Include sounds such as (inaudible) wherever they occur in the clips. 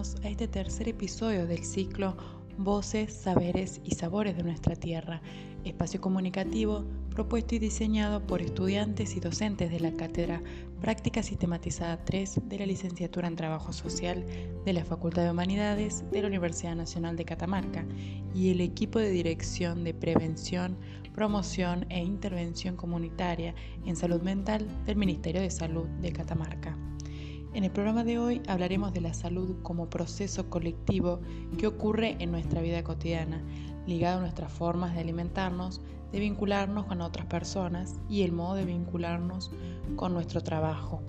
A este tercer episodio del ciclo Voces, Saberes y Sabores de nuestra Tierra, espacio comunicativo propuesto y diseñado por estudiantes y docentes de la Cátedra Práctica Sistematizada 3 de la Licenciatura en Trabajo Social de la Facultad de Humanidades de la Universidad Nacional de Catamarca y el equipo de Dirección de Prevención, Promoción e Intervención Comunitaria en Salud Mental del Ministerio de Salud de Catamarca. En el programa de hoy hablaremos de la salud como proceso colectivo que ocurre en nuestra vida cotidiana, ligado a nuestras formas de alimentarnos, de vincularnos con otras personas y el modo de vincularnos con nuestro trabajo.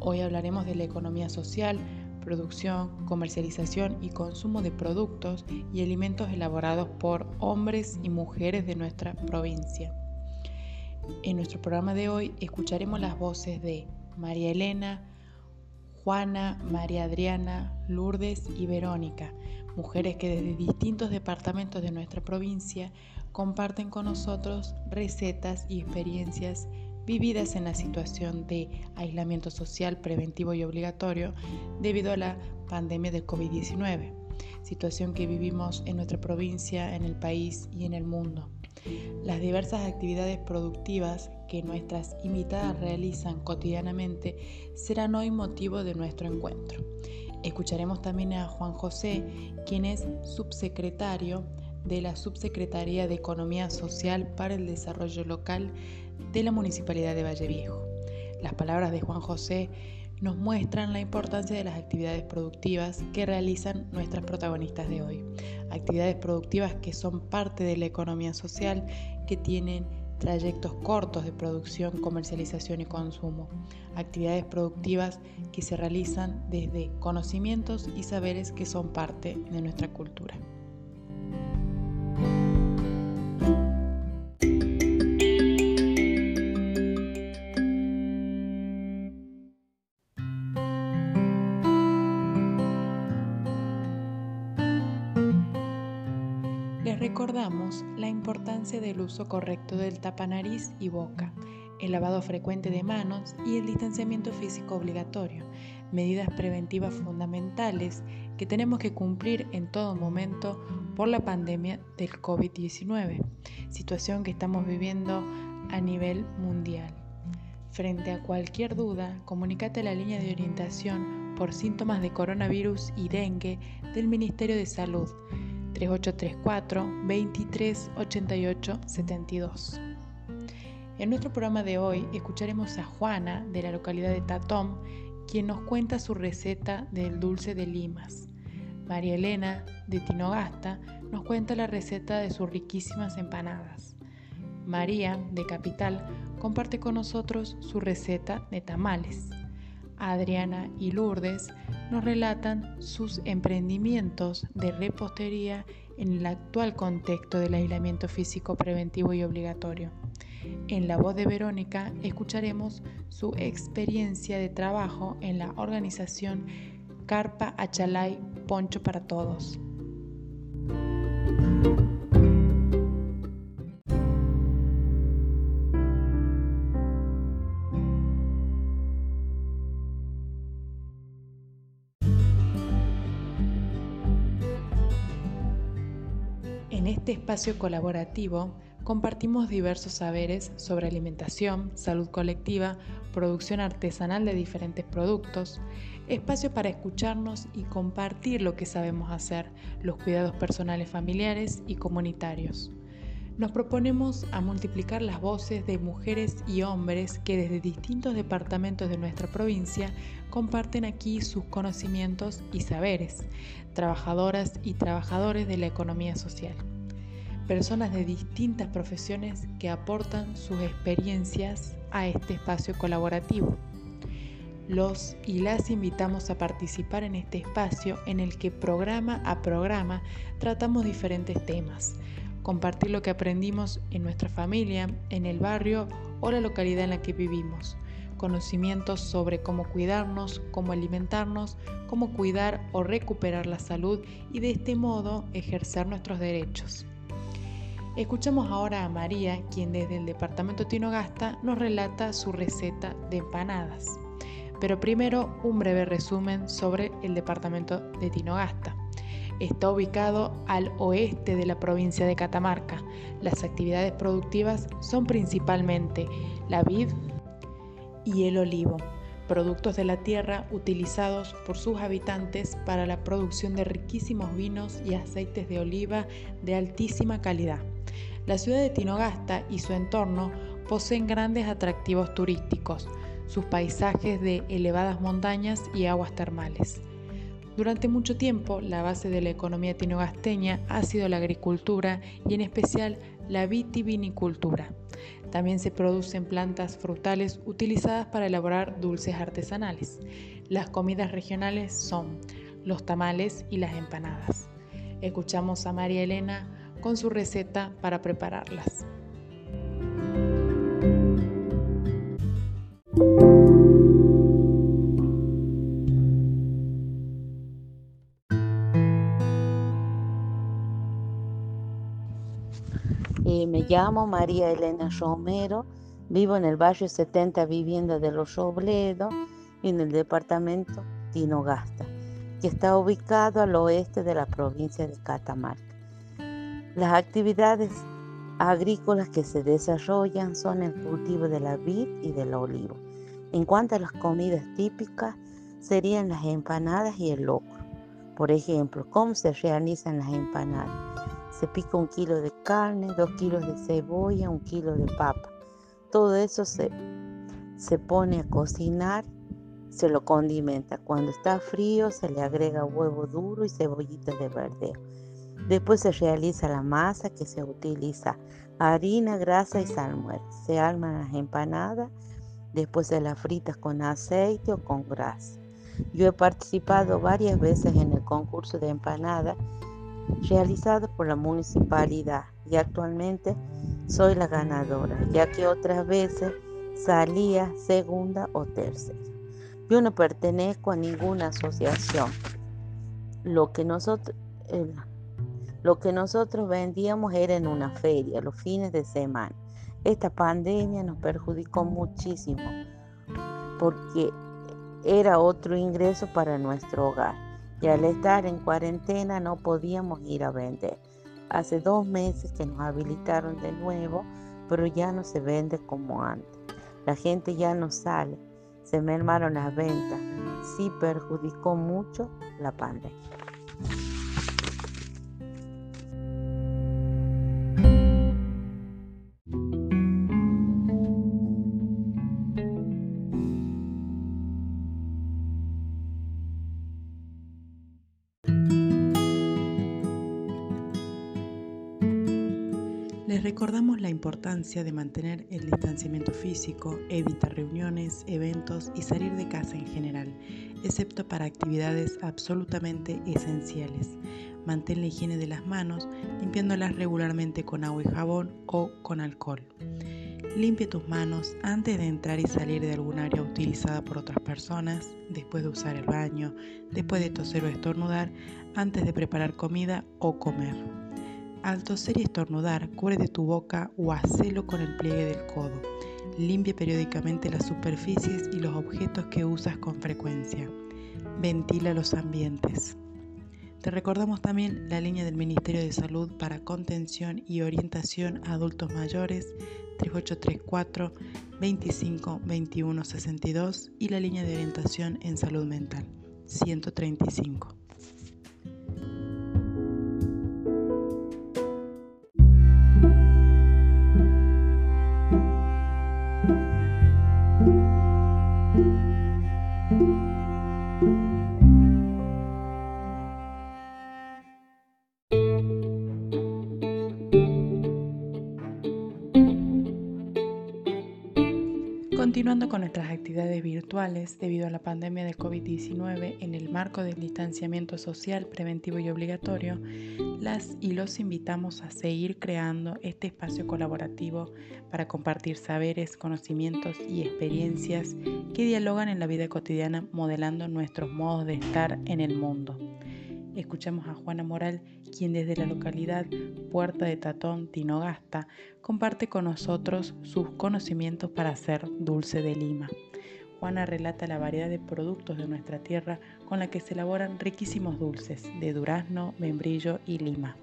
Hoy hablaremos de la economía social, producción, comercialización y consumo de productos y alimentos elaborados por hombres y mujeres de nuestra provincia. En nuestro programa de hoy escucharemos las voces de María Elena, Juana, María Adriana, Lourdes y Verónica, mujeres que desde distintos departamentos de nuestra provincia comparten con nosotros recetas y experiencias vividas en la situación de aislamiento social preventivo y obligatorio debido a la pandemia del COVID-19, situación que vivimos en nuestra provincia, en el país y en el mundo. Las diversas actividades productivas que nuestras invitadas realizan cotidianamente serán hoy motivo de nuestro encuentro. Escucharemos también a Juan José, quien es subsecretario de la Subsecretaría de Economía Social para el Desarrollo Local de la Municipalidad de Valle Viejo. Las palabras de Juan José nos muestran la importancia de las actividades productivas que realizan nuestras protagonistas de hoy. Actividades productivas que son parte de la economía social, que tienen trayectos cortos de producción, comercialización y consumo. Actividades productivas que se realizan desde conocimientos y saberes que son parte de nuestra cultura. Importancia del uso correcto del tapanariz y boca, el lavado frecuente de manos y el distanciamiento físico obligatorio, medidas preventivas fundamentales que tenemos que cumplir en todo momento por la pandemia del COVID-19, situación que estamos viviendo a nivel mundial. Frente a cualquier duda, comunícate a la línea de orientación por síntomas de coronavirus y dengue del Ministerio de Salud 3834 2388 72. En nuestro programa de hoy escucharemos a Juana de la localidad de Tatón, quien nos cuenta su receta del dulce de limas. María Elena de Tinogasta nos cuenta la receta de sus riquísimas empanadas. María de Capital comparte con nosotros su receta de tamales. Adriana y Lourdes nos relatan sus emprendimientos de repostería en el actual contexto del aislamiento físico preventivo y obligatorio. En la voz de Verónica escucharemos su experiencia de trabajo en la organización Carpa Achalay Poncho para Todos. Este espacio colaborativo compartimos diversos saberes sobre alimentación, salud colectiva, producción artesanal de diferentes productos, espacio para escucharnos y compartir lo que sabemos hacer, los cuidados personales familiares y comunitarios. Nos proponemos a multiplicar las voces de mujeres y hombres que desde distintos departamentos de nuestra provincia comparten aquí sus conocimientos y saberes, trabajadoras y trabajadores de la economía social personas de distintas profesiones que aportan sus experiencias a este espacio colaborativo. Los y las invitamos a participar en este espacio en el que programa a programa tratamos diferentes temas, compartir lo que aprendimos en nuestra familia, en el barrio o la localidad en la que vivimos, conocimientos sobre cómo cuidarnos, cómo alimentarnos, cómo cuidar o recuperar la salud y de este modo ejercer nuestros derechos. Escuchamos ahora a María, quien desde el departamento Tinogasta nos relata su receta de empanadas. Pero primero un breve resumen sobre el departamento de Tinogasta. Está ubicado al oeste de la provincia de Catamarca. Las actividades productivas son principalmente la vid y el olivo, productos de la tierra utilizados por sus habitantes para la producción de riquísimos vinos y aceites de oliva de altísima calidad. La ciudad de Tinogasta y su entorno poseen grandes atractivos turísticos, sus paisajes de elevadas montañas y aguas termales. Durante mucho tiempo, la base de la economía tinogasteña ha sido la agricultura y en especial la vitivinicultura. También se producen plantas frutales utilizadas para elaborar dulces artesanales. Las comidas regionales son los tamales y las empanadas. Escuchamos a María Elena con su receta para prepararlas. Eh, me llamo María Elena Romero, vivo en el barrio 70 Vivienda de los Robledos, en el departamento Tinogasta, que está ubicado al oeste de la provincia de Catamarca. Las actividades agrícolas que se desarrollan son el cultivo de la vid y del olivo. En cuanto a las comidas típicas, serían las empanadas y el locro. Por ejemplo, ¿cómo se realizan las empanadas? Se pica un kilo de carne, dos kilos de cebolla, un kilo de papa. Todo eso se, se pone a cocinar, se lo condimenta. Cuando está frío se le agrega huevo duro y cebollitas de verdeo. Después se realiza la masa que se utiliza harina, grasa y salmuera. Se arman las empanadas, después se las fritas con aceite o con grasa. Yo he participado varias veces en el concurso de empanadas realizado por la municipalidad y actualmente soy la ganadora, ya que otras veces salía segunda o tercera. Yo no pertenezco a ninguna asociación. Lo que nosotros, lo que nosotros vendíamos era en una feria, los fines de semana. Esta pandemia nos perjudicó muchísimo porque era otro ingreso para nuestro hogar y al estar en cuarentena no podíamos ir a vender. Hace dos meses que nos habilitaron de nuevo, pero ya no se vende como antes. La gente ya no sale, se mermaron las ventas. Sí perjudicó mucho la pandemia. Les recordamos la importancia de mantener el distanciamiento físico, evitar reuniones, eventos y salir de casa en general, excepto para actividades absolutamente esenciales. Mantén la higiene de las manos, limpiándolas regularmente con agua y jabón o con alcohol. Limpia tus manos antes de entrar y salir de algún área utilizada por otras personas, después de usar el baño, después de toser o estornudar, antes de preparar comida o comer. Al toser y estornudar, cubre tu boca o hacelo con el pliegue del codo. Limpie periódicamente las superficies y los objetos que usas con frecuencia. Ventila los ambientes. Te recordamos también la línea del Ministerio de Salud para contención y orientación a adultos mayores 3834 25 21 62 y la línea de orientación en salud mental 135. Actividades virtuales debido a la pandemia de COVID-19 en el marco del distanciamiento social preventivo y obligatorio, las y los invitamos a seguir creando este espacio colaborativo para compartir saberes, conocimientos y experiencias que dialogan en la vida cotidiana modelando nuestros modos de estar en el mundo. Escuchamos a Juana Moral, quien desde la localidad Puerta de Tatón, Tinogasta, comparte con nosotros sus conocimientos para hacer dulce de Lima. Juana relata la variedad de productos de nuestra tierra con la que se elaboran riquísimos dulces de durazno, membrillo y lima.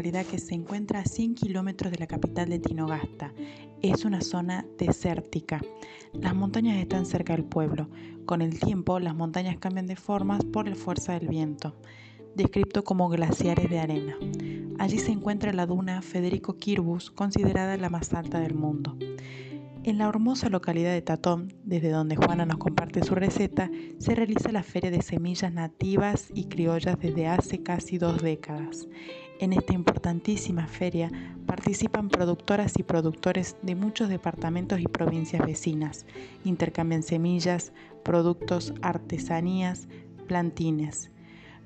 Localidad que se encuentra a 100 kilómetros de la capital de Tinogasta. Es una zona desértica. Las montañas están cerca del pueblo. Con el tiempo, las montañas cambian de formas por la fuerza del viento, descrito como glaciares de arena. Allí se encuentra la duna Federico Kirbus, considerada la más alta del mundo. En la hermosa localidad de Tatón, desde donde Juana nos comparte su receta, se realiza la Feria de Semillas Nativas y Criollas desde hace casi dos décadas. En esta importantísima feria participan productoras y productores de muchos departamentos y provincias vecinas. Intercambian semillas, productos, artesanías, plantines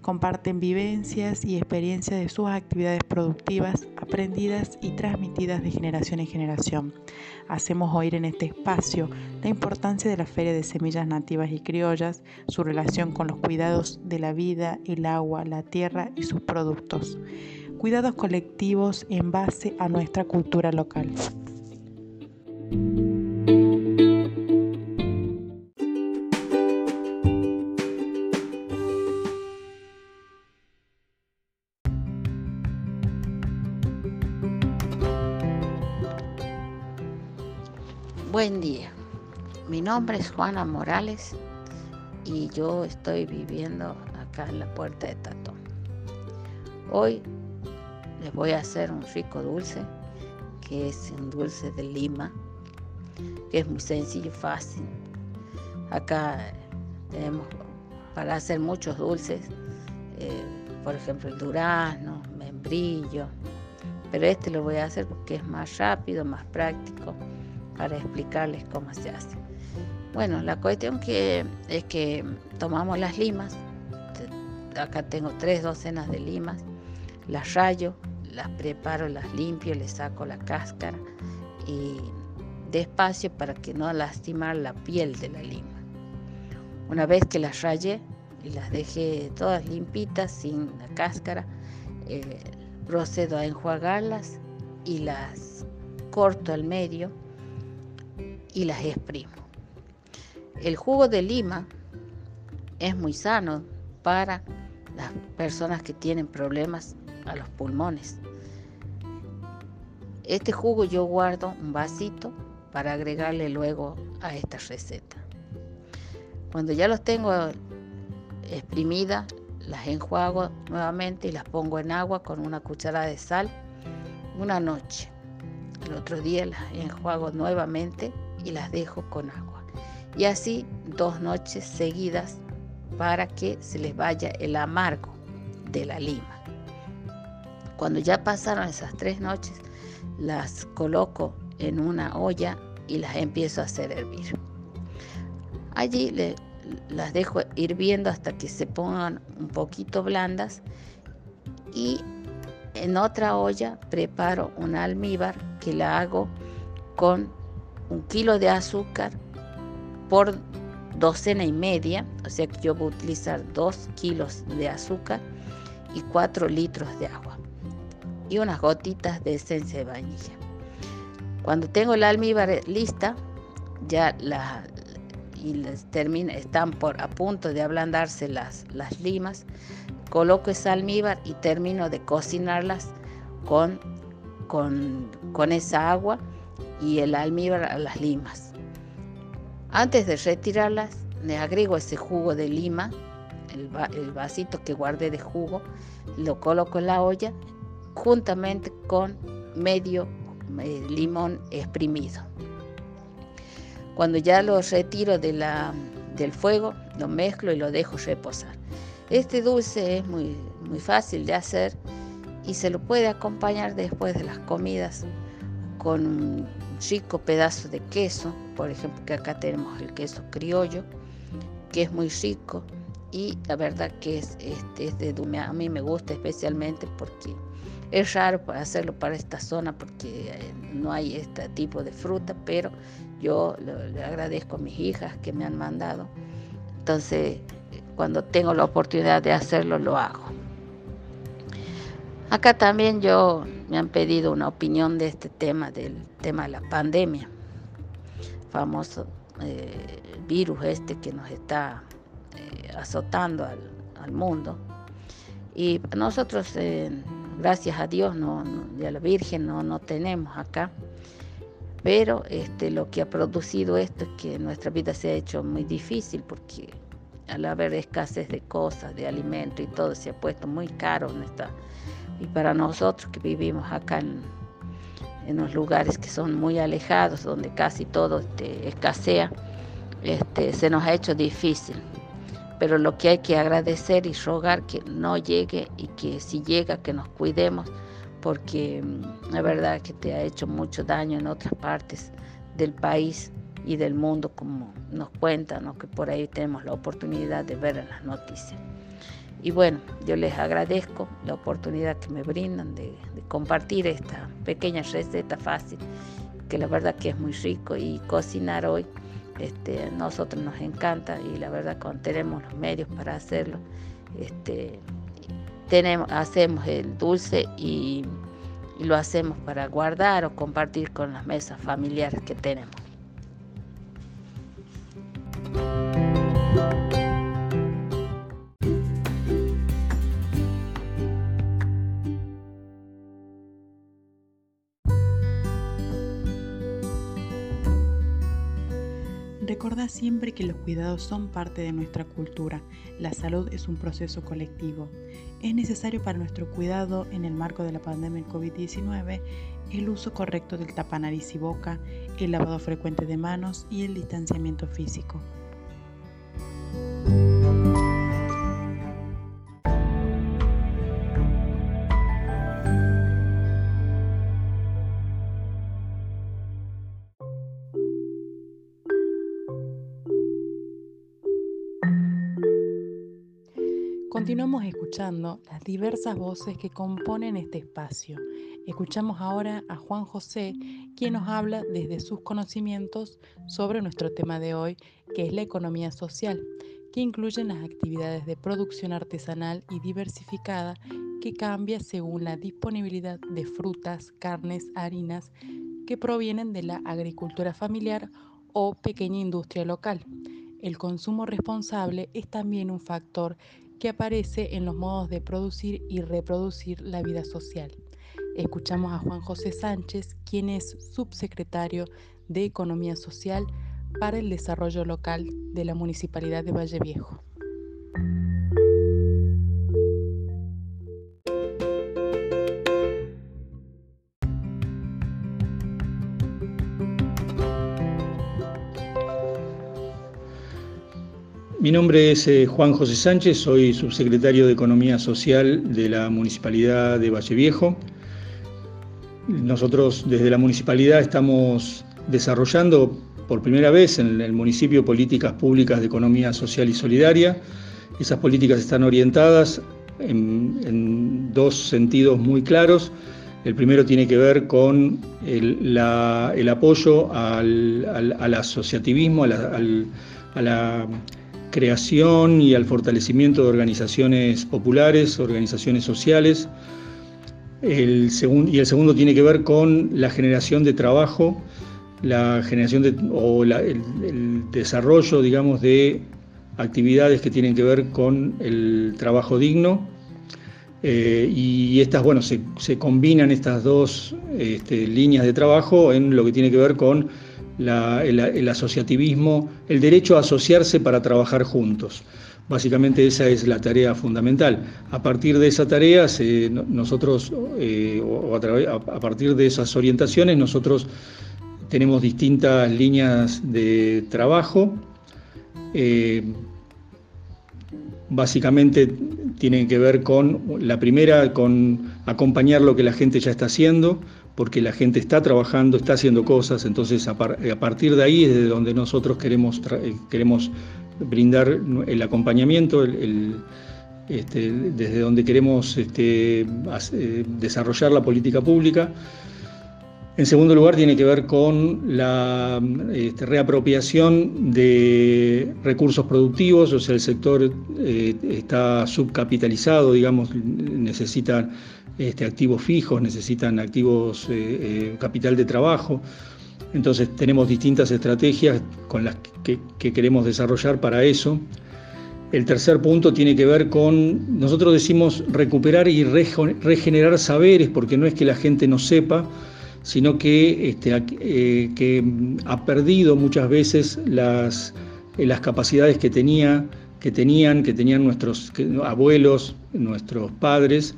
comparten vivencias y experiencias de sus actividades productivas aprendidas y transmitidas de generación en generación. Hacemos oír en este espacio la importancia de la Feria de Semillas Nativas y Criollas, su relación con los cuidados de la vida, el agua, la tierra y sus productos. Cuidados colectivos en base a nuestra cultura local. Buen día, mi nombre es Juana Morales y yo estoy viviendo acá en la puerta de Tatón. Hoy les voy a hacer un rico dulce, que es un dulce de lima, que es muy sencillo y fácil. Acá tenemos para hacer muchos dulces, eh, por ejemplo el durazno, membrillo, pero este lo voy a hacer porque es más rápido, más práctico para explicarles cómo se hace. Bueno, la cuestión que es que tomamos las limas, acá tengo tres docenas de limas, las rayo, las preparo, las limpio, le saco la cáscara y despacio para que no lastimar la piel de la lima. Una vez que las rayé y las dejé todas limpitas, sin la cáscara, eh, procedo a enjuagarlas y las corto al medio y las exprimo. El jugo de lima es muy sano para las personas que tienen problemas a los pulmones. Este jugo yo guardo un vasito para agregarle luego a esta receta. Cuando ya los tengo exprimidas, las enjuago nuevamente y las pongo en agua con una cucharada de sal una noche. El otro día las enjuago nuevamente y las dejo con agua. Y así dos noches seguidas para que se les vaya el amargo de la lima. Cuando ya pasaron esas tres noches, las coloco en una olla y las empiezo a hacer hervir. Allí las dejo hirviendo hasta que se pongan un poquito blandas y en otra olla preparo un almíbar que la hago con un kilo de azúcar por docena y media, o sea que yo voy a utilizar dos kilos de azúcar y cuatro litros de agua y unas gotitas de esencia de vainilla. Cuando tengo la almíbar lista, ya la, y termina, están por, a punto de ablandarse las, las limas, coloco esa almíbar y termino de cocinarlas con, con, con esa agua y el almíbar a las limas. Antes de retirarlas, le agrego ese jugo de lima, el, el vasito que guardé de jugo, lo coloco en la olla juntamente con medio eh, limón exprimido. Cuando ya lo retiro de la, del fuego, lo mezclo y lo dejo reposar. Este dulce es muy, muy fácil de hacer y se lo puede acompañar después de las comidas con un rico pedazo de queso, por ejemplo que acá tenemos el queso criollo, que es muy rico y la verdad que es, este, es de, a mí me gusta especialmente porque es raro hacerlo para esta zona porque eh, no hay este tipo de fruta, pero yo le agradezco a mis hijas que me han mandado. Entonces, cuando tengo la oportunidad de hacerlo, lo hago. Acá también yo me han pedido una opinión de este tema, del tema de la pandemia, famoso eh, virus este que nos está eh, azotando al, mundo. Y nosotros, gracias a Dios no, y a la Virgen, no, no tenemos acá. Pero este, lo que ha producido esto es que nuestra vida se ha hecho muy difícil porque al haber escasez de cosas, de alimento y todo, se ha puesto muy caro. y para nosotros que vivimos acá en, en los lugares que son muy alejados, donde casi todo este, escasea, este, se nos ha hecho difícil. Pero lo que hay que agradecer y rogar que no llegue y que si llega que nos cuidemos, porque mm, la verdad que te ha hecho mucho daño en otras partes del país y del mundo, como nos cuentan, que por ahí tenemos la oportunidad de ver en las noticias. Y bueno, yo les agradezco la oportunidad que me brindan de, compartir esta pequeña receta fácil, que la verdad que es muy rico y cocinar hoy este, nosotros nos encanta y la verdad cuando tenemos los medios para hacerlo, este, tenemos, hacemos el dulce y lo hacemos para guardar o compartir con las mesas familiares que tenemos. Recordá siempre que los cuidados son parte de nuestra cultura. La salud es un proceso colectivo. Es necesario para nuestro cuidado en el marco de la pandemia del COVID-19 el uso correcto del tapanariz y boca, el lavado frecuente de manos y el distanciamiento físico. Escuchando las diversas voces que componen este espacio. Escuchamos ahora a Juan José, quien nos habla desde sus conocimientos sobre nuestro tema de hoy, que es la economía social, que incluyen las actividades de producción artesanal y diversificada que cambia según la disponibilidad de frutas, carnes, harinas que provienen de la agricultura familiar o pequeña industria local. El consumo responsable es también un factor que aparece en los modos de producir y reproducir la vida social. Escuchamos a Juan José Sánchez, quien es subsecretario de Economía Social para el Desarrollo Local de la Municipalidad de Valle Viejo. Mi nombre es eh, Juan José Sánchez, soy subsecretario de Economía Social de la Municipalidad de Valle Viejo. Nosotros desde la municipalidad estamos desarrollando por primera vez en el municipio políticas públicas de economía social y solidaria. Esas políticas están orientadas en, dos sentidos muy claros. El primero tiene que ver con el, apoyo al, asociativismo, a la creación y al fortalecimiento de organizaciones populares, organizaciones sociales. El y el segundo tiene que ver con la generación de trabajo, la generación de, o el, desarrollo, digamos, de actividades que tienen que ver con el trabajo digno. Eh, y estas, bueno, se, combinan estas dos este, líneas de trabajo en lo que tiene que ver con el, asociativismo, el derecho a asociarse para trabajar juntos. Básicamente esa es la tarea fundamental. A partir de esa tarea, nosotros, eh, a, partir de esas orientaciones, nosotros tenemos distintas líneas de trabajo. Eh, básicamente tienen que ver con, la primera, con acompañar lo que la gente ya está haciendo, porque la gente está trabajando, está haciendo cosas, entonces a, partir de ahí es de donde nosotros queremos, eh, queremos brindar el acompañamiento, este, desde donde queremos este, eh, desarrollar la política pública. En segundo lugar, tiene que ver con la este, reapropiación de recursos productivos, o sea, el sector eh, está subcapitalizado, digamos, necesitan este, activos fijos, necesitan activos, eh, eh, capital de trabajo. Entonces tenemos distintas estrategias con las que, queremos desarrollar para eso. El tercer punto tiene que ver con, nosotros decimos recuperar y regenerar saberes, porque no es que la gente no sepa, sino que, este, eh, que ha perdido muchas veces las, las capacidades que, tenía, que tenían, que tenían nuestros abuelos, nuestros padres.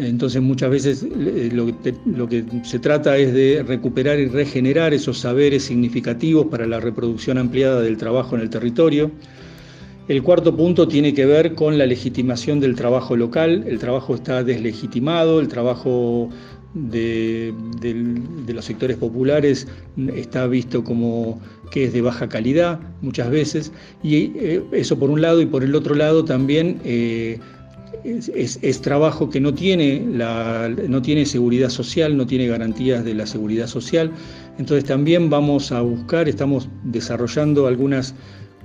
Entonces muchas veces eh, lo que, se trata es de recuperar y regenerar esos saberes significativos para la reproducción ampliada del trabajo en el territorio. El cuarto punto tiene que ver con la legitimación del trabajo local. El trabajo está deslegitimado, el trabajo de, los sectores populares está visto como que es de baja calidad muchas veces, y eh, eso por un lado, y por el otro lado también eh, es, trabajo que no tiene, la, no tiene seguridad social, no tiene garantías de la seguridad social, entonces también vamos a buscar, estamos desarrollando algunas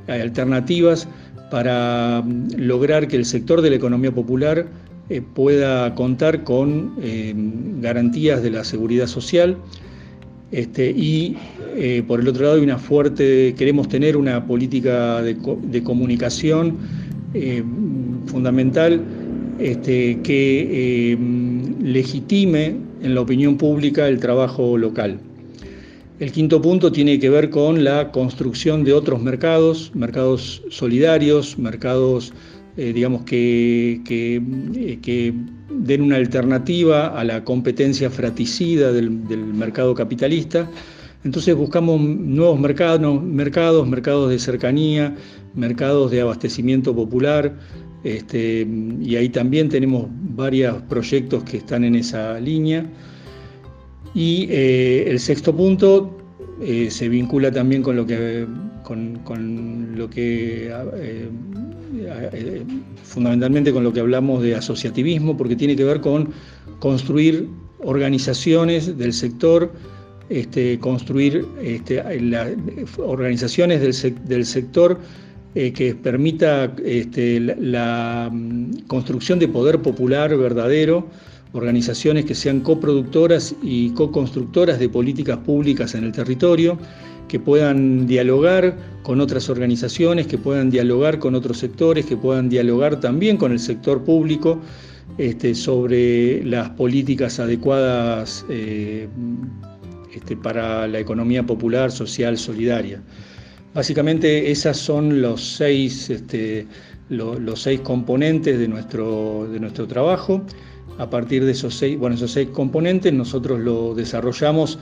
alternativas para lograr que el sector de la economía popular eh, pueda contar con eh, garantías de la seguridad social. Este, y eh, por el otro lado hay una fuerte, queremos tener una política de, comunicación fundamental este, que legitime en la opinión pública el trabajo local. El quinto punto tiene que ver con la construcción de otros mercados, mercados solidarios, mercados eh, digamos, que, eh, que, den una alternativa a la competencia fraticida del, mercado capitalista. Entonces buscamos nuevos mercados, mercados, mercados de cercanía, mercados de abastecimiento popular, este, y ahí también tenemos varios proyectos que están en esa línea. Y eh, el sexto punto se vincula también con lo que, con, lo que eh, fundamentalmente con lo que hablamos de asociativismo, porque tiene que ver con construir organizaciones del sector, este, construir este, organizaciones del, sector eh, que permita este, la, mm, construcción de poder popular verdadero, organizaciones que sean coproductoras y co-constructoras de políticas públicas en el territorio que puedan dialogar con otras organizaciones, que puedan dialogar con otros sectores, que puedan dialogar también con el sector público este, sobre las políticas adecuadas eh, este, para la economía popular, social, solidaria. Básicamente esos son los seis, este, los seis componentes de nuestro, de nuestro trabajo. A partir de esos seis, bueno, esos seis componentes nosotros lo desarrollamos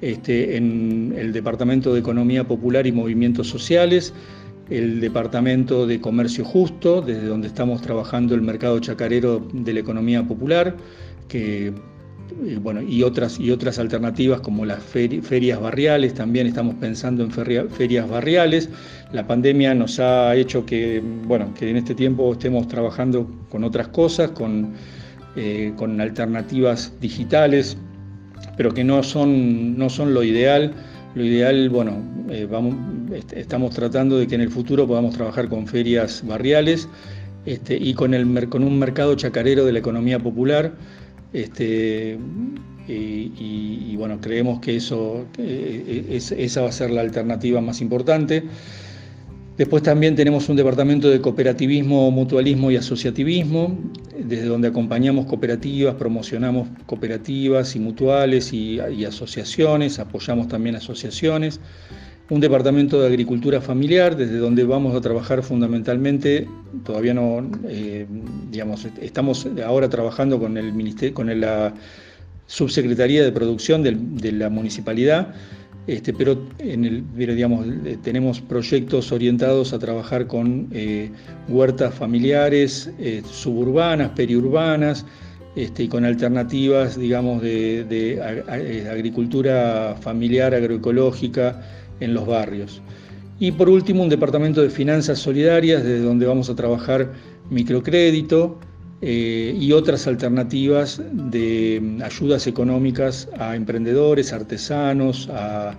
este, en el Departamento de Economía Popular y Movimientos Sociales, el Departamento de Comercio Justo, desde donde estamos trabajando el mercado chacarero de la economía popular, que, bueno, y, otras, y otras alternativas como las ferias barriales, también estamos pensando en ferias barriales. La pandemia nos ha hecho que, bueno, que en este tiempo estemos trabajando con otras cosas, con, eh, con alternativas digitales pero que no son, no son lo ideal. Lo ideal, bueno, eh, vamos, estamos tratando de que en el futuro podamos trabajar con ferias barriales este, y con, el, con un mercado chacarero de la economía popular. Este, y, bueno, creemos que eso, eh, esa va a ser la alternativa más importante. Después también tenemos un departamento de cooperativismo, mutualismo y asociativismo, desde donde acompañamos cooperativas, promocionamos cooperativas y mutuales y, asociaciones, apoyamos también asociaciones. Un departamento de agricultura familiar, desde donde vamos a trabajar fundamentalmente, todavía no, eh, digamos, estamos ahora trabajando con el con la subsecretaría de producción de la municipalidad. Este, pero, en el, digamos, eh, tenemos proyectos orientados a trabajar con eh, huertas familiares, suburbanas, periurbanas, este, y con alternativas, digamos, de, agricultura familiar, agroecológica en los barrios. Y por último, un departamento de finanzas solidarias, desde donde vamos a trabajar microcrédito, y otras alternativas de ayudas económicas a emprendedores, artesanos, a,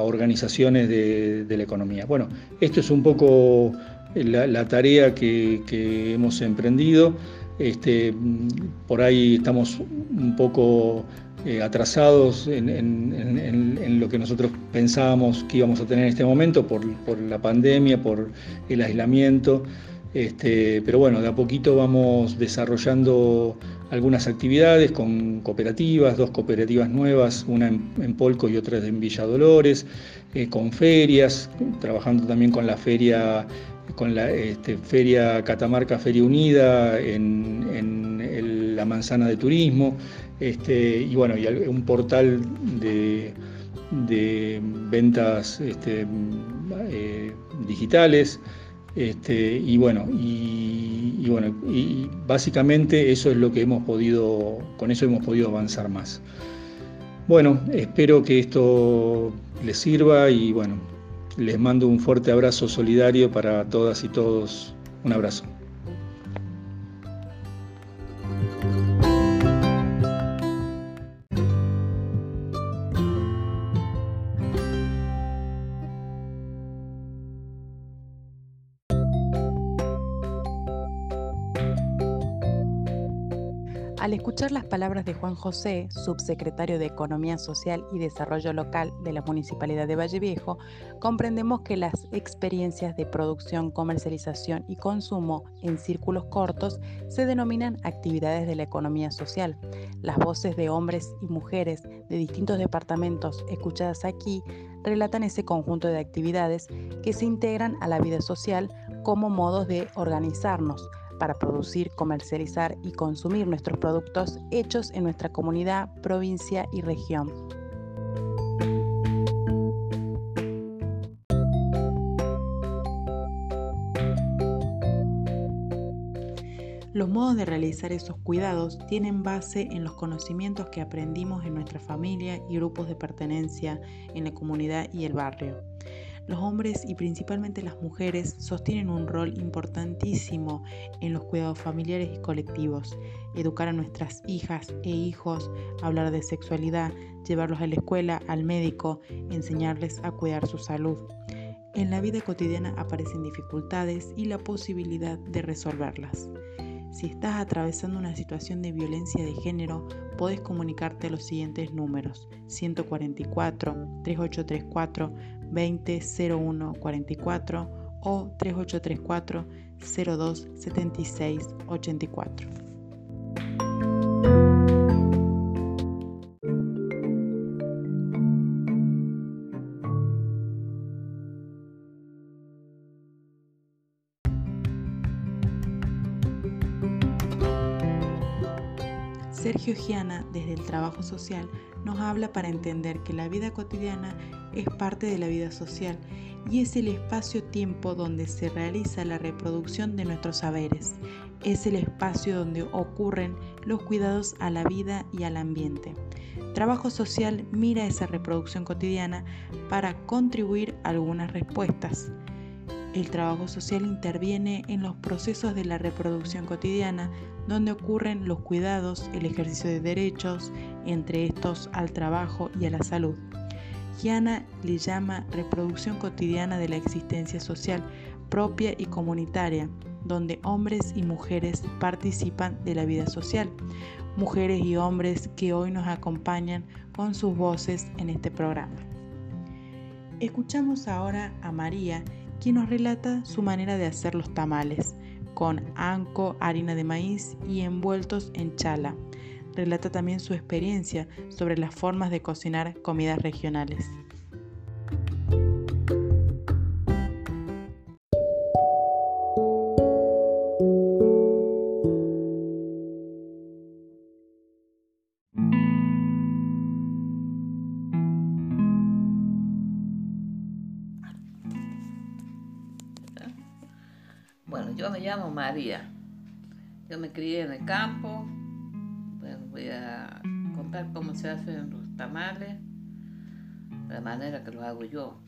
organizaciones de, la economía. Bueno, esto es un poco la, tarea que, hemos emprendido. Este, por ahí estamos un poco eh, atrasados en, lo que nosotros pensábamos que íbamos a tener en este momento por, la pandemia, por el aislamiento. Este, pero bueno, de a poquito vamos desarrollando algunas actividades con cooperativas, dos cooperativas nuevas, una en, Polco y otra en Villa Dolores, eh, con ferias, trabajando también con la feria con la este, Feria Catamarca Feria Unida en, la manzana de turismo, este, y bueno, y un portal de, ventas este, eh, digitales. Este, y bueno, y, bueno, y básicamente eso es lo que hemos podido, con eso hemos podido avanzar más. Bueno, espero que esto les sirva y bueno, les mando un fuerte abrazo solidario para todas y todos. Un abrazo. Escuchar las palabras de Juan José, subsecretario de Economía Social y Desarrollo Local de la Municipalidad de Valle Viejo, comprendemos que las experiencias de producción, comercialización y consumo en círculos cortos se denominan actividades de la economía social. Las voces de hombres y mujeres de distintos departamentos escuchadas aquí relatan ese conjunto de actividades que se integran a la vida social como modos de organizarnos para producir, comercializar y consumir nuestros productos hechos en nuestra comunidad, provincia y región. Los modos de realizar esos cuidados tienen base en los conocimientos que aprendimos en nuestra familia y grupos de pertenencia en la comunidad y el barrio. Los hombres y principalmente las mujeres sostienen un rol importantísimo en los cuidados familiares y colectivos. Educar a nuestras hijas e hijos, hablar de sexualidad, llevarlos a la escuela, al médico, enseñarles a cuidar su salud. En la vida cotidiana aparecen dificultades y la posibilidad de resolverlas. Si estás atravesando una situación de violencia de género, puedes comunicarte a los siguientes números 144 3834 200144 o 3834 0276 Sergio Giana, desde el trabajo social, nos habla para entender que la vida cotidiana es parte de la vida social y es el espacio-tiempo donde se realiza la reproducción de nuestros saberes. Es el espacio donde ocurren los cuidados a la vida y al ambiente. Trabajo social mira esa reproducción cotidiana para contribuir a algunas respuestas. El trabajo social interviene en los procesos de la reproducción cotidiana, donde ocurren los cuidados, el ejercicio de derechos, entre estos al trabajo y a la salud. Giana le llama reproducción cotidiana de la existencia social propia y comunitaria, donde hombres y mujeres participan de la vida social, mujeres y hombres que hoy nos acompañan con sus voces en este programa. Escuchamos ahora a María, quien nos relata su manera de hacer los tamales, con anco, harina de maíz y envueltos en chala. Relata también su experiencia sobre las formas de cocinar comidas regionales. Yo me llamo María. Yo me crié en el campo. voy a contar cómo se hacen los tamales, de la manera que lo hago yo.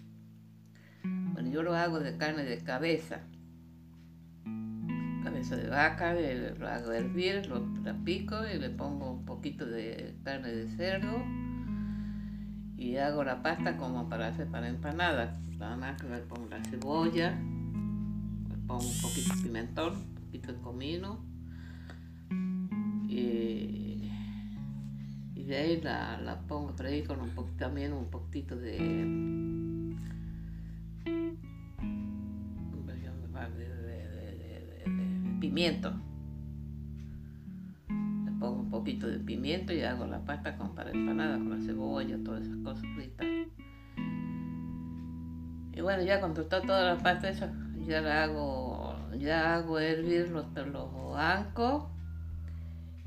Bueno, yo lo hago de carne de cabeza. cabeza de vaca, lo hago hervir, lo, pico y le pongo un poquito de carne de cerdo y hago la pasta como para hacer para empanadas. Nada más que le pongo la cebolla, pongo un poquito de pimentón, un poquito de comino y, de ahí la, pongo a freír con un poquito también un poquito de pimiento. Le pongo un poquito de pimiento y hago la pasta con para empanada, con la cebolla, todas esas cosas fritas. Y bueno, ya cuando está toda la pasta esa, ya la hago, ya hago hervir los, los ancos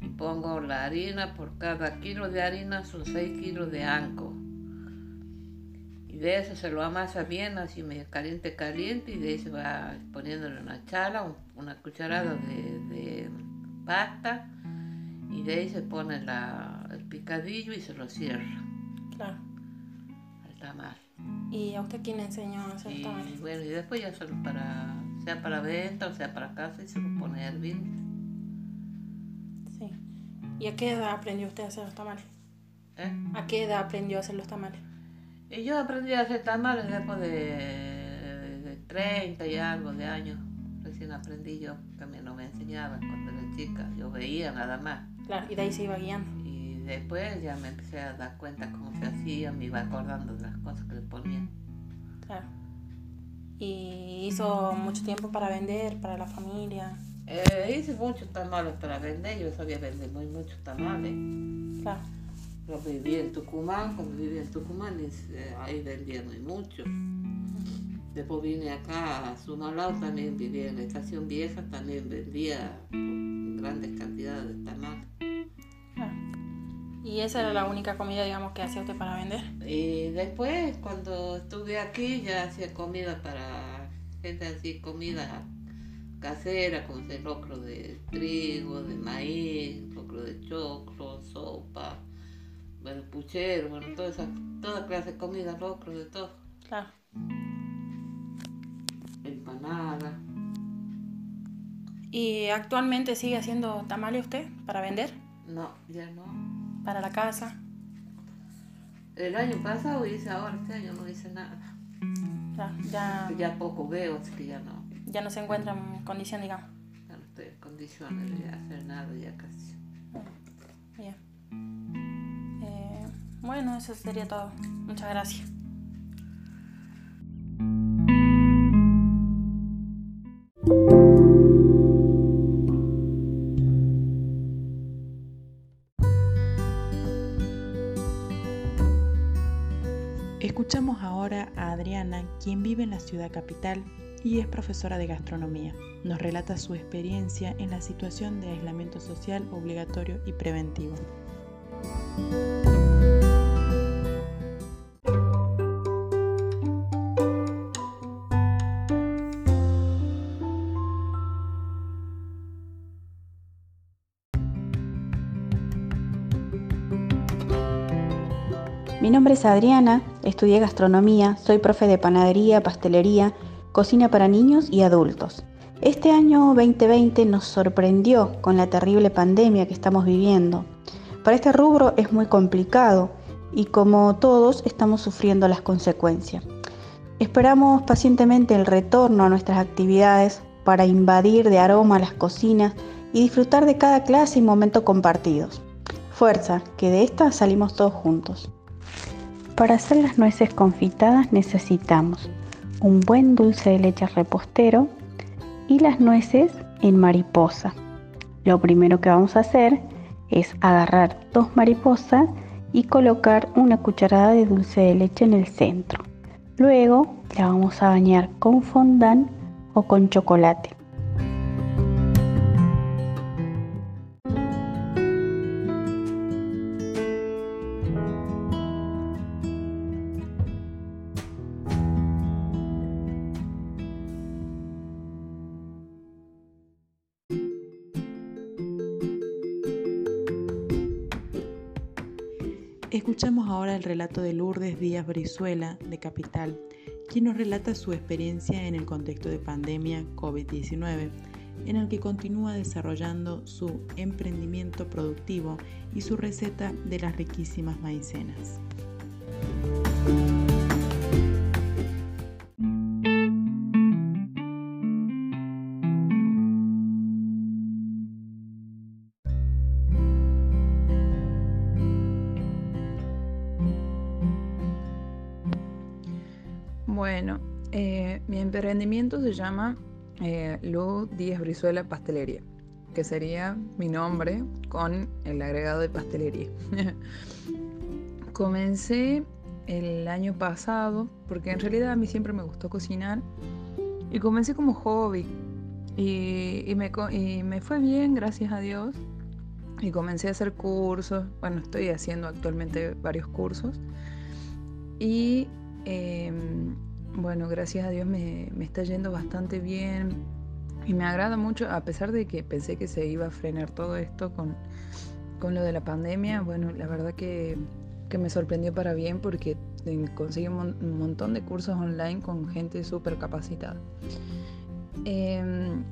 y pongo la harina, por cada kilo de harina son 6 kilos de anco. Y de eso se lo amasa bien, así medio caliente, caliente, y de se va poniéndole una chala, una cucharada de, pasta, y de ahí se pone el picadillo y se lo cierra. Claro. ¿Y a usted quién le enseñó a hacer y, tamal? Bueno, y después ya solo para, sea para venta o sea para casa, y se lo pone a hervir. Sí. ¿Y a qué edad aprendió usted a hacer los tamales? ¿Eh? ¿A qué edad aprendió a hacer los tamales? Y yo aprendí a hacer tamales después de, 30 y algo de años. Recién aprendí yo, también no me enseñaban cuando era chica, yo veía nada más. Claro, y de ahí se iba guiando. Después ya me empecé a dar cuenta cómo se hacía, me iba acordando de las cosas que le ponían. Claro. ¿Y hizo mucho tiempo para vender, para la familia? Eh, hice muchos tamales para vender, yo sabía vender muy muchos tamales. Claro. Yo viví en Tucumán, cuando viví en Tucumán eh, ahí vendía muy mucho. Después vine acá a Sumalao, también vivía en la estación vieja, también vendía grandes cantidades ¿Y esa era la única comida, digamos, que hacía usted para vender? Y después, cuando estuve aquí, ya hacía comida para gente así, comida casera, como el locro de trigo, de maíz, locro de choclo, sopa bueno, puchero, bueno, toda, esa, toda clase de comida, locro, de todo. Claro. Empanada. ¿Y actualmente sigue haciendo tamales usted para vender? No, ya no. ¿Para la casa? El año pasado hice, ahora este año no hice nada. Ya, ya, ya poco veo, así que ya no. Ya no se encuentra en condición, digamos. Ya no estoy en condiciones de hacer nada ya casi. Bien. Bueno, eso sería todo. Muchas gracias. Adriana, quien vive en la ciudad capital y es profesora de gastronomía. Nos relata su experiencia en la situación de aislamiento social obligatorio y preventivo. Nombre es Adriana, estudié gastronomía, soy profe de panadería, pastelería, cocina para niños y adultos. Este año 2020 nos sorprendió con la terrible pandemia que estamos viviendo. Para este rubro es muy complicado y como todos estamos sufriendo las consecuencias. Esperamos pacientemente el retorno a nuestras actividades para invadir de aroma las cocinas y disfrutar de cada clase y momento compartidos. Fuerza, que de esta salimos todos juntos. Para hacer las nueces confitadas necesitamos un buen dulce de leche repostero y las nueces en mariposa. Lo primero que vamos a hacer es agarrar dos mariposas y colocar una cucharada de dulce de leche en el centro. Luego la vamos a bañar con fondant o con chocolate. Ahora el relato de Lourdes Díaz Brizuela, de Capital, quien nos relata su experiencia en el contexto de pandemia COVID-19. en el que continúa desarrollando su emprendimiento productivo y su receta de las riquísimas maicenas. Bueno, eh, mi emprendimiento se llama eh, Lu Brizuela Pastelería, que sería mi nombre con el agregado de pastelería. (laughs) Comencé el año pasado, porque en realidad a mí siempre me gustó cocinar, y comencé como hobby. Y, me, y me fue bien, gracias a Dios. Y comencé a hacer cursos, bueno, estoy haciendo actualmente varios cursos. Y Em, bueno, gracias a Dios me, está yendo bastante bien y me agrada mucho, a pesar de que pensé que se iba a frenar todo esto con, lo de la pandemia, bueno, la verdad que, me sorprendió para bien porque conseguí un, montón de cursos online con gente súper capacitada. Em,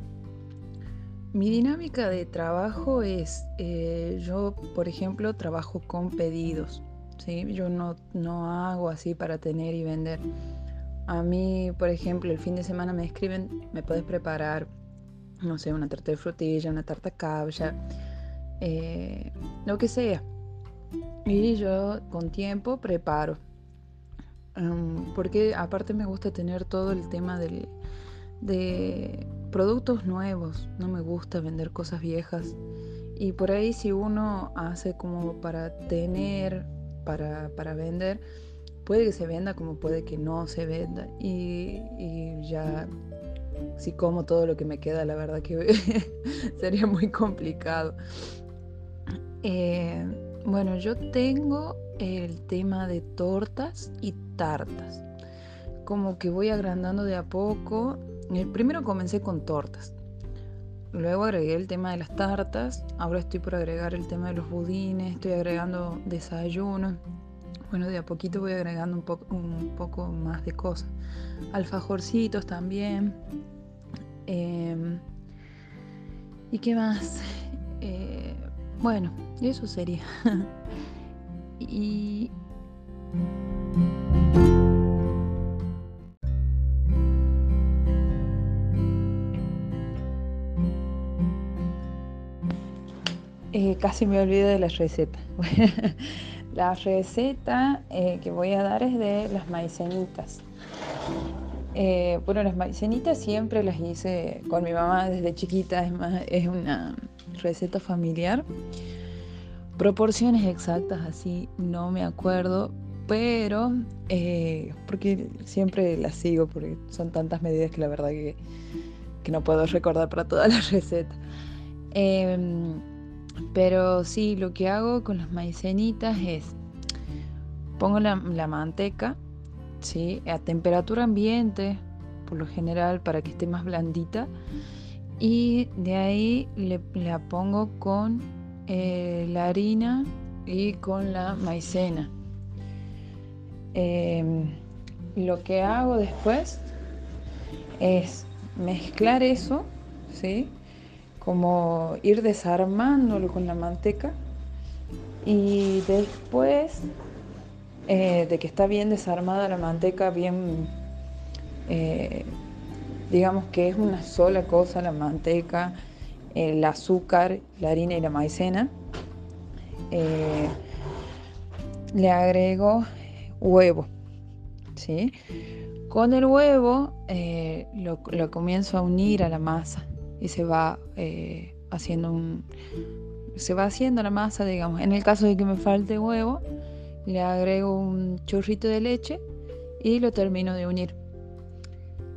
mi dinámica de trabajo es, eh, yo por ejemplo trabajo con pedidos. Yo no, no hago así para tener y vender. A mí, por ejemplo, el fin de semana me escriben, me puedes preparar, no sé, una tarta de frutilla, una tarta cabra, eh, lo que sea. Y yo con tiempo preparo. Um, porque aparte me gusta tener todo el tema del, de productos nuevos. No me gusta vender cosas viejas. Y por ahí si uno hace como para tener para, vender, puede que se venda como puede que no se venda. Y, ya, si como todo lo que me queda, la verdad que (laughs) sería muy complicado. Eh, bueno, yo tengo el tema de tortas y tartas. Como que voy agrandando de a poco. El primero comencé con tortas. Luego agregué el tema de las tartas, ahora estoy por agregar el tema de los budines, estoy agregando desayuno. Bueno, de a poquito voy agregando un, poco, un poco más de cosas. Alfajorcitos también. Em, ¿Y qué más? Eh, bueno, eso sería. (laughs) y Eh, casi me olvido de la receta. (laughs) la receta eh, que voy a dar es de las maicenitas. Eh, bueno, las maicenitas siempre las hice con mi mamá desde chiquita, es, es una receta familiar. Proporciones exactas así no me acuerdo, pero porque siempre las sigo, porque son tantas medidas que la verdad que, que no puedo recordar para toda la (laughs) receta. Em, pero sí, lo que hago con las maicenitas es, pongo la, manteca, ¿sí? A temperatura ambiente, por lo general, para que esté más blandita. Y de ahí le, la pongo con eh, la harina y con la maicena. Em, lo que hago después es mezclar eso, ¿sí? Como ir desarmándolo con la manteca y después eh, de que está bien desarmada la manteca, bien, eh, digamos que es una sola cosa la manteca, el azúcar, la harina y la maicena, eh, le agrego huevo, ¿sí? Con el huevo lo comienzo a unir a la masa y se va eh, haciendo un se va haciendo la masa digamos. En el caso de que me falte huevo le agrego un churrito de leche y lo termino de unir.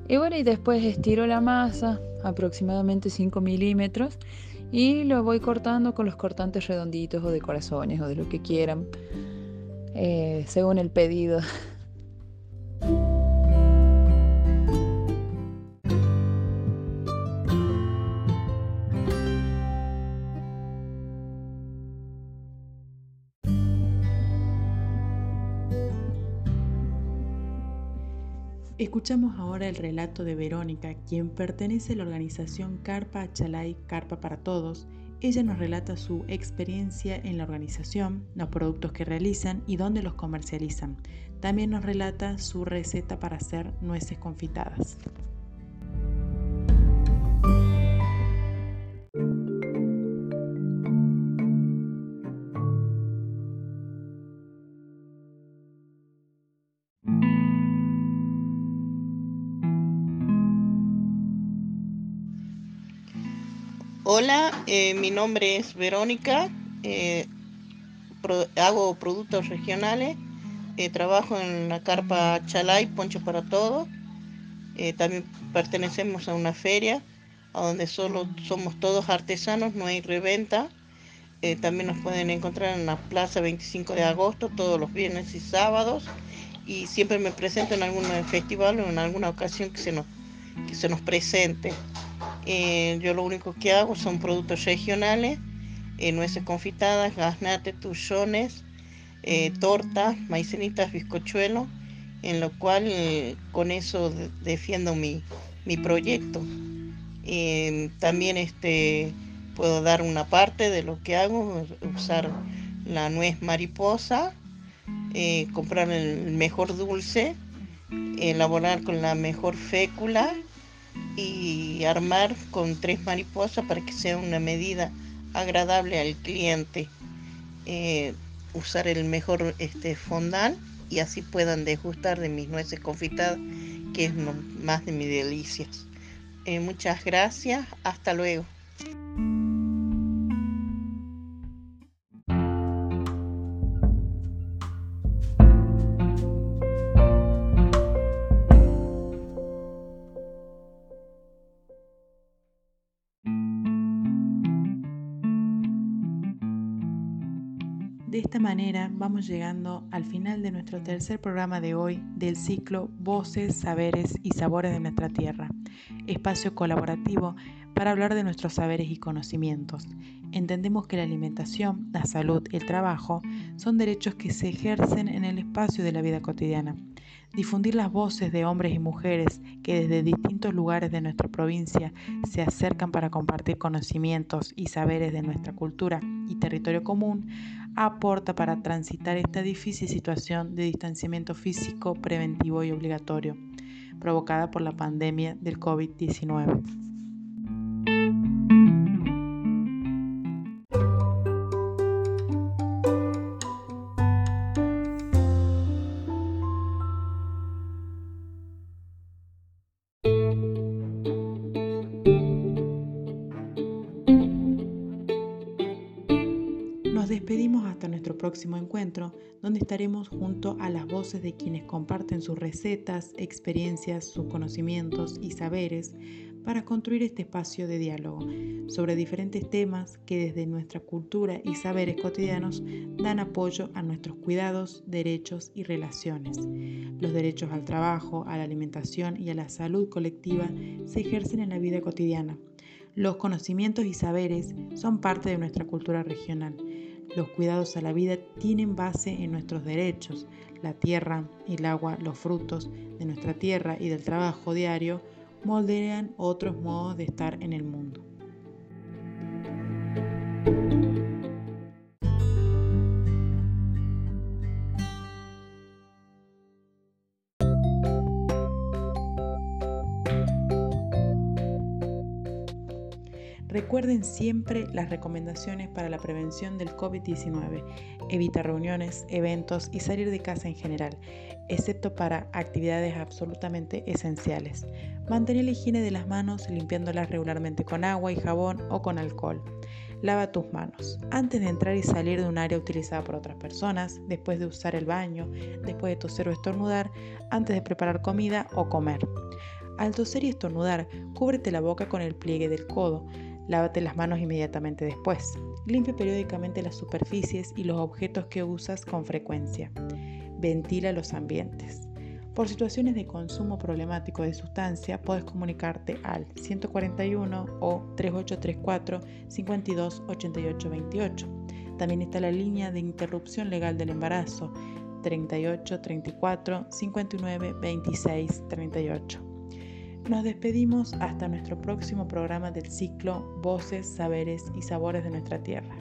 Y bueno y después estiro la masa aproximadamente 5 milímetros y lo voy cortando con los cortantes redonditos o de corazones o de lo que quieran eh, según el pedido (laughs) Escuchamos ahora el relato de Verónica, quien pertenece a la organización Carpa Achalay Carpa para Todos. Ella nos relata su experiencia en la organización, los productos que realizan y dónde los comercializan. También nos relata su receta para hacer nueces confitadas. Hola, eh, mi nombre es Verónica, eh, hago productos regionales, eh, trabajo en la carpa Chalay, Poncho para Todos, también pertenecemos a una feria, donde solo somos todos artesanos, no hay reventa, también nos pueden encontrar en la Plaza 25 de agosto, todos los viernes y sábados, y siempre me presento en algún festival o en alguna ocasión que se nos presente. Eh, yo lo único que hago son productos regionales, eh, nueces confitadas, gaznates, tuchones, eh, tortas, maicenitas, bizcochuelos, en lo cual con eso defiendo mi, proyecto. también este, puedo dar una parte de lo que hago, usar la nuez mariposa, comprar el mejor dulce, elaborar con la mejor fécula y armar con tres mariposas para que sea una medida agradable al cliente. Eh, usar el mejor este, fondant y así puedan degustar de mis nueces confitadas, que es más de mis delicias. Eh, muchas gracias, hasta luego. Esta manera vamos llegando al final de nuestro tercer programa de hoy del ciclo Voces, Saberes y Sabores de nuestra Tierra, espacio colaborativo para hablar de nuestros saberes y conocimientos. Entendemos que la alimentación, la salud, el trabajo son derechos que se ejercen en el espacio de la vida cotidiana. Difundir las voces de hombres y mujeres que desde distintos lugares de nuestra provincia se acercan para compartir conocimientos y saberes de nuestra cultura y territorio común aporta para transitar esta difícil situación de distanciamiento físico preventivo y obligatorio provocada por la pandemia del COVID-19. Próximo encuentro, donde estaremos junto a las voces de quienes comparten sus recetas, experiencias, sus conocimientos y saberes para construir este espacio de diálogo sobre diferentes temas que desde nuestra cultura y saberes cotidianos dan apoyo a nuestros cuidados, derechos y relaciones. Los derechos al trabajo, a la alimentación y a la salud colectiva se ejercen en la vida cotidiana. Los conocimientos y saberes son parte de nuestra cultura regional los cuidados a la vida tienen base en nuestros derechos. La tierra, el agua, los frutos de nuestra tierra y del trabajo diario moldean otros modos de estar en el mundo. Recuerden siempre las recomendaciones para la prevención del COVID-19. Evita reuniones, eventos y salir de casa en general, excepto para actividades absolutamente esenciales. Mantén la higiene de las manos limpiándolas regularmente con agua y jabón o con alcohol. Lava tus manos antes de entrar y salir de un área utilizada por otras personas, después de usar el baño, después de toser o estornudar, antes de preparar comida o comer. Al toser y estornudar, cúbrete la boca con el pliegue del codo. Lávate las manos inmediatamente después. Limpia periódicamente las superficies y los objetos que usas con frecuencia. Ventila los ambientes. Por situaciones de consumo problemático de sustancia, puedes comunicarte al 141 o 3834 52 También está la línea de interrupción legal del embarazo 38 34 59 26 38. Nos despedimos hasta nuestro próximo programa del ciclo Voces, Saberes y Sabores de nuestra Tierra.